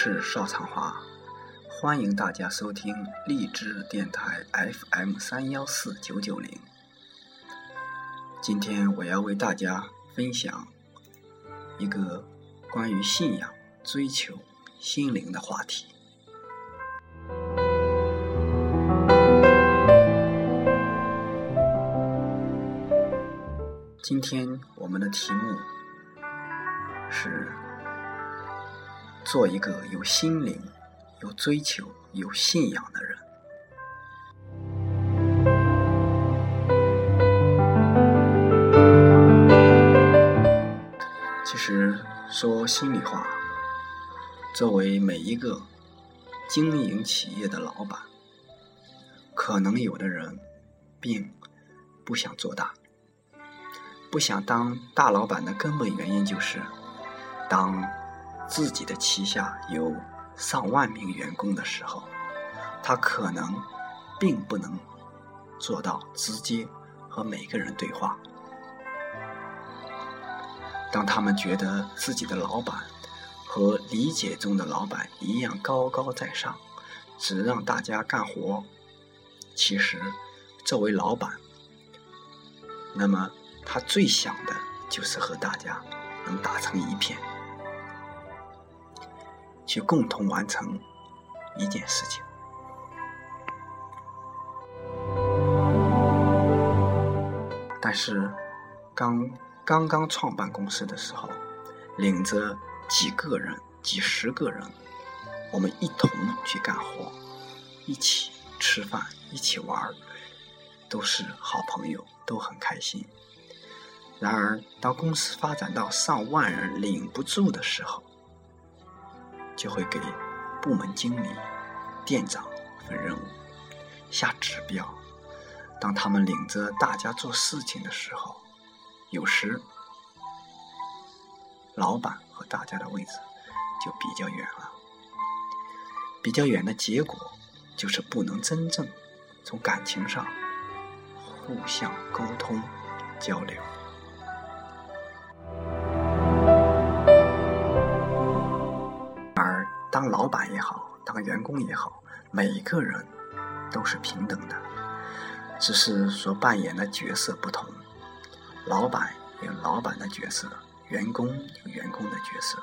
是邵长华，欢迎大家收听励志电台 FM 三幺四九九零。今天我要为大家分享一个关于信仰、追求、心灵的话题。今天我们的题目是。做一个有心灵、有追求、有信仰的人。其实说心里话，作为每一个经营企业的老板，可能有的人并不想做大，不想当大老板的根本原因就是当。自己的旗下有上万名员工的时候，他可能并不能做到直接和每个人对话。当他们觉得自己的老板和理解中的老板一样高高在上，只让大家干活，其实作为老板，那么他最想的就是和大家能打成一片。共同完成一件事情，但是刚刚刚创办公司的时候，领着几个人、几十个人，我们一同去干活，一起吃饭，一起玩都是好朋友，都很开心。然而，当公司发展到上万人领不住的时候，就会给部门经理、店长分任务、下指标。当他们领着大家做事情的时候，有时老板和大家的位置就比较远了。比较远的结果就是不能真正从感情上互相沟通交流。员工也好，每个人都是平等的，只是所扮演的角色不同。老板有老板的角色，员工有员工的角色。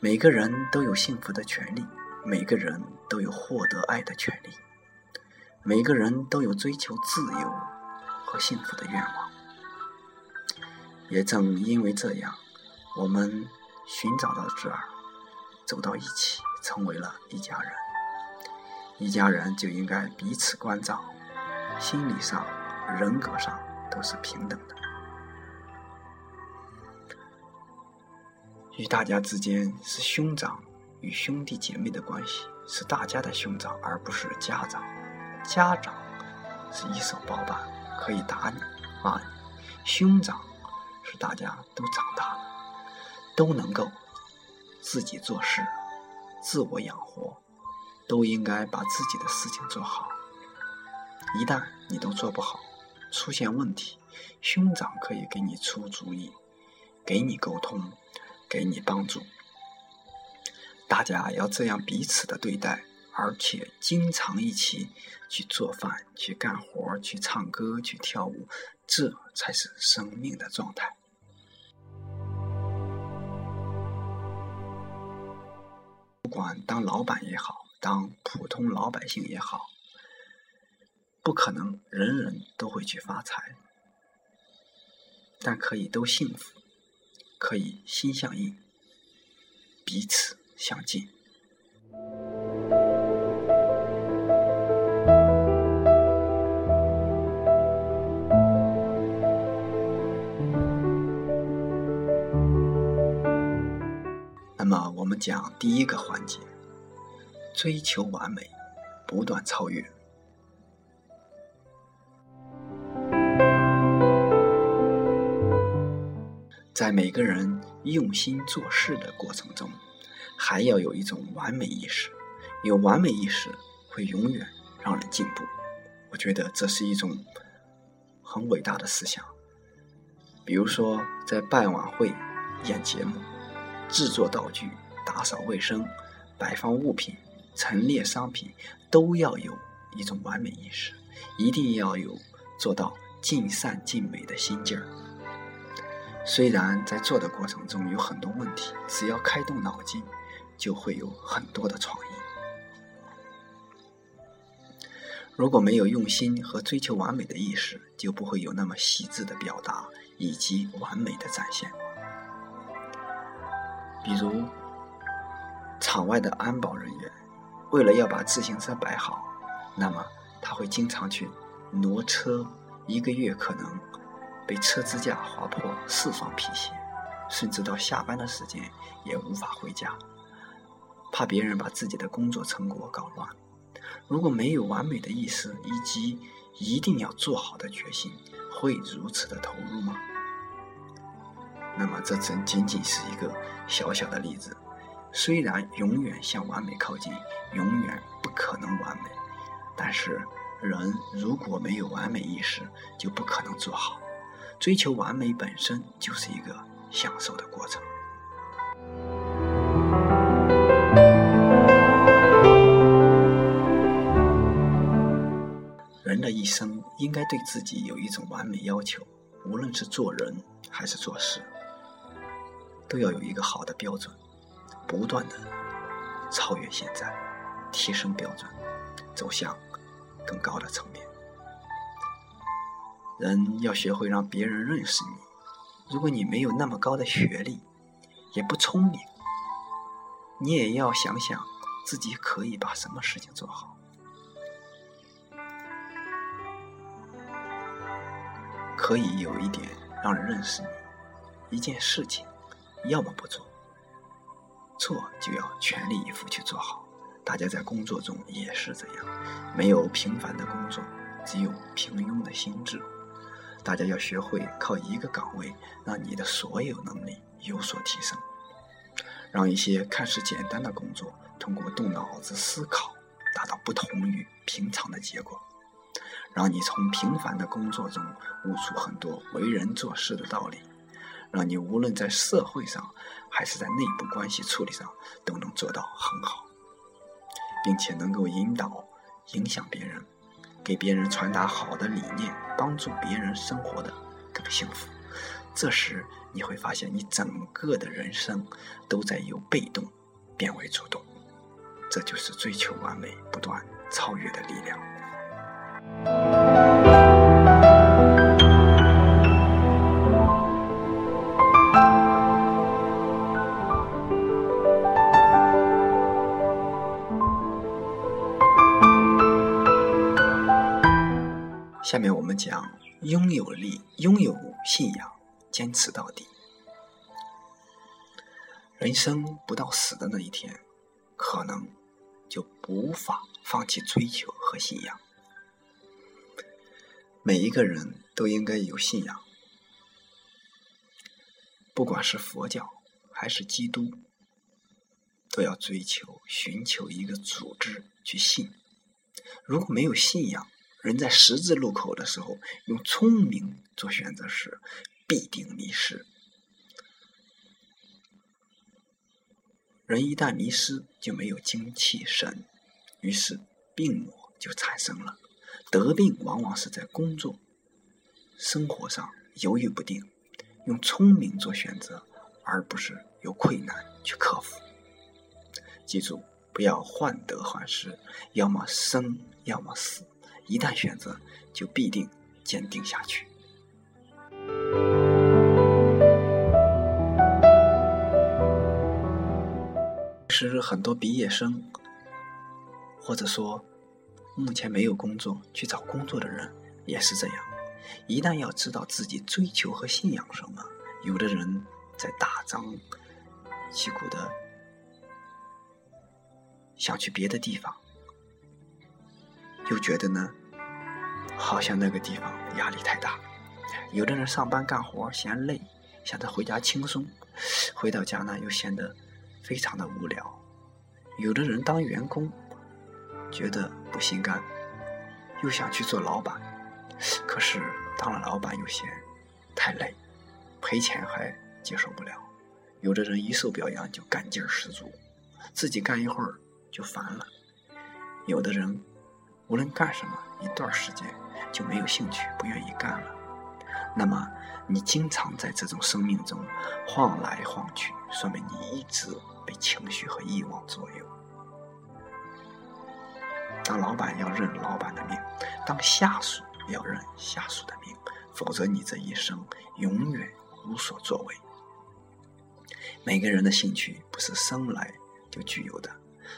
每个人都有幸福的权利，每个人都有获得爱的权利，每个人都有追求自由和幸福的愿望。也正因为这样，我们寻找到这儿。走到一起，成为了一家人。一家人就应该彼此关照，心理上、人格上都是平等的。与大家之间是兄长与兄弟姐妹的关系，是大家的兄长，而不是家长。家长是一手包办，可以打你、骂你；兄长是大家都长大了，都能够。自己做事，自我养活，都应该把自己的事情做好。一旦你都做不好，出现问题，兄长可以给你出主意，给你沟通，给你帮助。大家要这样彼此的对待，而且经常一起去做饭、去干活、去唱歌、去跳舞，这才是生命的状态。管当老板也好，当普通老百姓也好，不可能人人都会去发财，但可以都幸福，可以心相印，彼此相近。讲第一个环节，追求完美，不断超越。在每个人用心做事的过程中，还要有一种完美意识。有完美意识，会永远让人进步。我觉得这是一种很伟大的思想。比如说，在办晚会、演节目、制作道具。打扫卫生、摆放物品、陈列商品，都要有一种完美意识，一定要有做到尽善尽美的心劲儿。虽然在做的过程中有很多问题，只要开动脑筋，就会有很多的创意。如果没有用心和追求完美的意识，就不会有那么细致的表达以及完美的展现。比如，场外的安保人员，为了要把自行车摆好，那么他会经常去挪车，一个月可能被车支架划破四双皮鞋，甚至到下班的时间也无法回家，怕别人把自己的工作成果搞乱。如果没有完美的意识以及一定要做好的决心，会如此的投入吗？那么这仅仅仅是一个小小的例子。虽然永远向完美靠近，永远不可能完美，但是人如果没有完美意识，就不可能做好。追求完美本身就是一个享受的过程。人的一生应该对自己有一种完美要求，无论是做人还是做事，都要有一个好的标准，不断的超越现在，提升标准，走向更高的层面。人要学会让别人认识你。如果你没有那么高的学历，也不聪明，你也要想想自己可以把什么事情做好。可以有一点让人认识你，一件事情，要么不做，错就要全力以赴去做好。大家在工作中也是这样，没有平凡的工作，只有平庸的心智。大家要学会靠一个岗位，让你的所有能力有所提升，让一些看似简单的工作，通过动脑子思考，达到不同于平常的结果。让你从平凡的工作中悟出很多为人做事的道理，让你无论在社会上还是在内部关系处理上都能做到很好，并且能够引导、影响别人，给别人传达好的理念，帮助别人生活的更幸福。这时你会发现，你整个的人生都在由被动变为主动，这就是追求完美、不断超越的力量。下面我们讲拥有力、拥有信仰、坚持到底。人生不到死的那一天，可能就无法放弃追求和信仰。每一个人都应该有信仰，不管是佛教还是基督，都要追求、寻求一个组织去信。如果没有信仰，人在十字路口的时候用聪明做选择时，必定迷失。人一旦迷失，就没有精气神，于是病魔就产生了。得病往往是在工作、生活上犹豫不定，用聪明做选择，而不是有困难去克服。记住，不要患得患失，要么生，要么死。一旦选择，就必定坚定下去。其实很多毕业生，或者说。目前没有工作，去找工作的人也是这样。一旦要知道自己追求和信仰什么，有的人在大张旗鼓的想去别的地方，又觉得呢，好像那个地方压力太大。有的人上班干活嫌累，想着回家轻松，回到家呢又显得非常的无聊。有的人当员工。觉得不心甘，又想去做老板，可是当了老板又嫌太累，赔钱还接受不了。有的人一受表扬就干劲儿十足。自己干一会儿就烦了。有的人无论干什么，一段时间就没有兴趣，不愿意干了。那么你经常在这种生命中晃来晃去，说明你一直被情绪和欲望左右。当老板要认老板的命，当下属要认下属的命，否则你这一生永远无所作为。每个人的兴趣不是生来就具有的，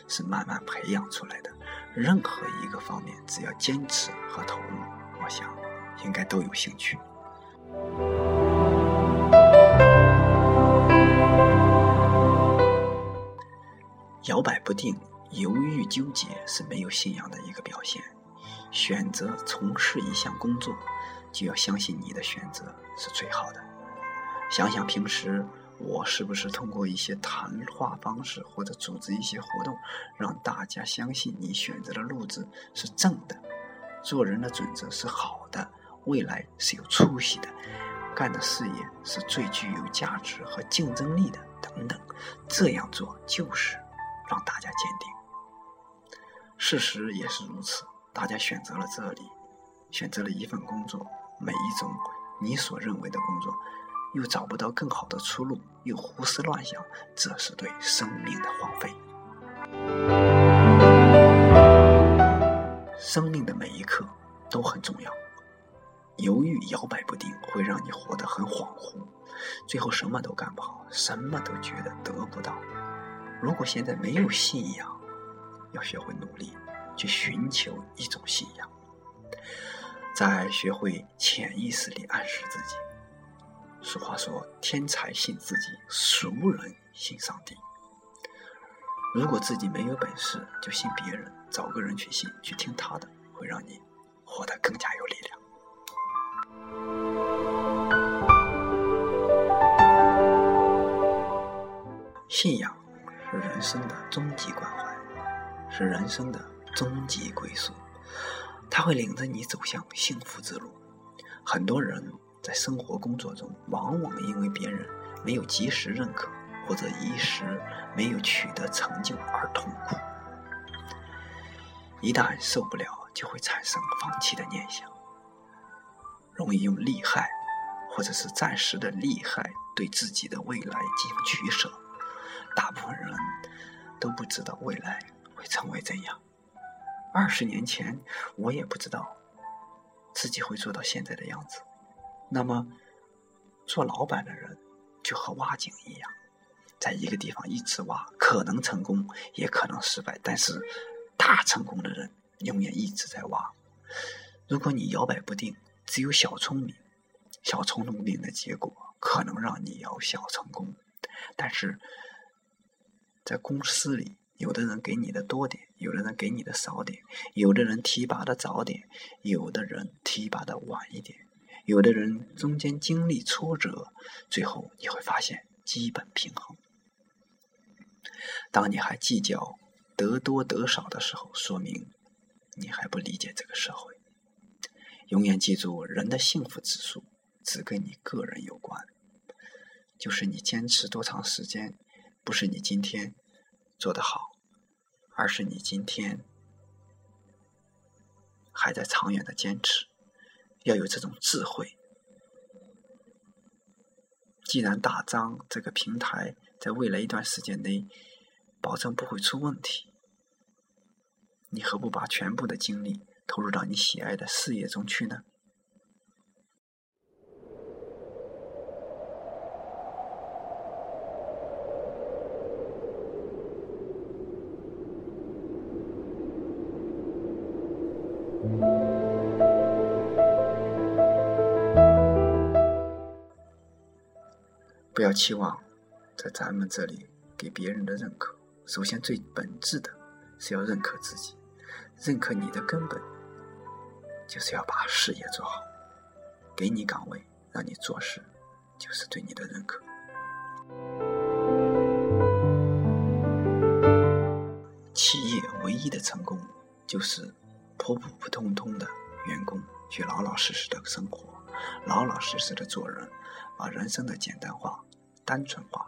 是慢慢培养出来的。任何一个方面，只要坚持和投入，我想应该都有兴趣。摇摆不定。犹豫纠结是没有信仰的一个表现。选择从事一项工作，就要相信你的选择是最好的。想想平时我是不是通过一些谈话方式，或者组织一些活动，让大家相信你选择的路子是正的，做人的准则是好的，未来是有出息的，干的事业是最具有价值和竞争力的，等等。这样做就是让大家坚定。事实也是如此，大家选择了这里，选择了一份工作，每一种你所认为的工作，又找不到更好的出路，又胡思乱想，这是对生命的荒废。生命的每一刻都很重要，犹豫摇摆不定会让你活得很恍惚，最后什么都干不好，什么都觉得得不到。如果现在没有信仰，要学会努力，去寻求一种信仰，在学会潜意识里暗示自己。俗话说：“天才信自己，俗人信上帝。”如果自己没有本事，就信别人，找个人去信，去听他的，会让你活得更加有力量。信仰是人生的终极关怀。是人生的终极归宿，它会领着你走向幸福之路。很多人在生活工作中，往往因为别人没有及时认可，或者一时没有取得成就而痛苦。一旦受不了，就会产生放弃的念想，容易用利害，或者是暂时的利害，对自己的未来进行取舍。大部分人都不知道未来。会成为怎样？二十年前，我也不知道自己会做到现在的样子。那么，做老板的人就和挖井一样，在一个地方一直挖，可能成功，也可能失败。但是，大成功的人永远一直在挖。如果你摇摆不定，只有小聪明，小聪明的结果可能让你摇小成功。但是在公司里。有的人给你的多点，有的人给你的少点，有的人提拔的早点，有的人提拔的晚一点，有的人中间经历挫折，最后你会发现基本平衡。当你还计较得多得少的时候，说明你还不理解这个社会。永远记住，人的幸福指数只跟你个人有关，就是你坚持多长时间，不是你今天。做得好，而是你今天还在长远的坚持，要有这种智慧。既然大张这个平台在未来一段时间内保证不会出问题，你何不把全部的精力投入到你喜爱的事业中去呢？不要期望在咱们这里给别人的认可。首先，最本质的是要认可自己，认可你的根本就是要把事业做好。给你岗位，让你做事，就是对你的认可。企业唯一的成功，就是普普通通的员工去老老实实的生活，老老实实的做人，把人生的简单化。单纯化，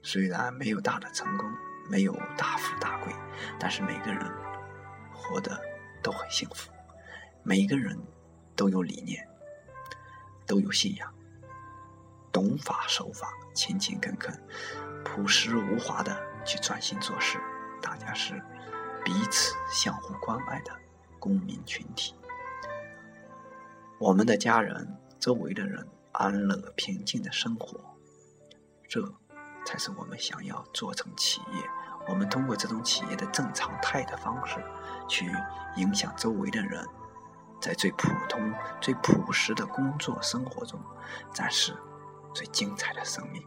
虽然没有大的成功，没有大富大贵，但是每个人活得都很幸福。每个人都有理念，都有信仰，懂法守法，勤勤恳恳，朴实无华的去专心做事。大家是彼此相互关爱的公民群体。我们的家人、周围的人安乐平静的生活，这才是我们想要做成企业。我们通过这种企业的正常态的方式，去影响周围的人。在最普通、最朴实的工作生活中，展示最精彩的生命。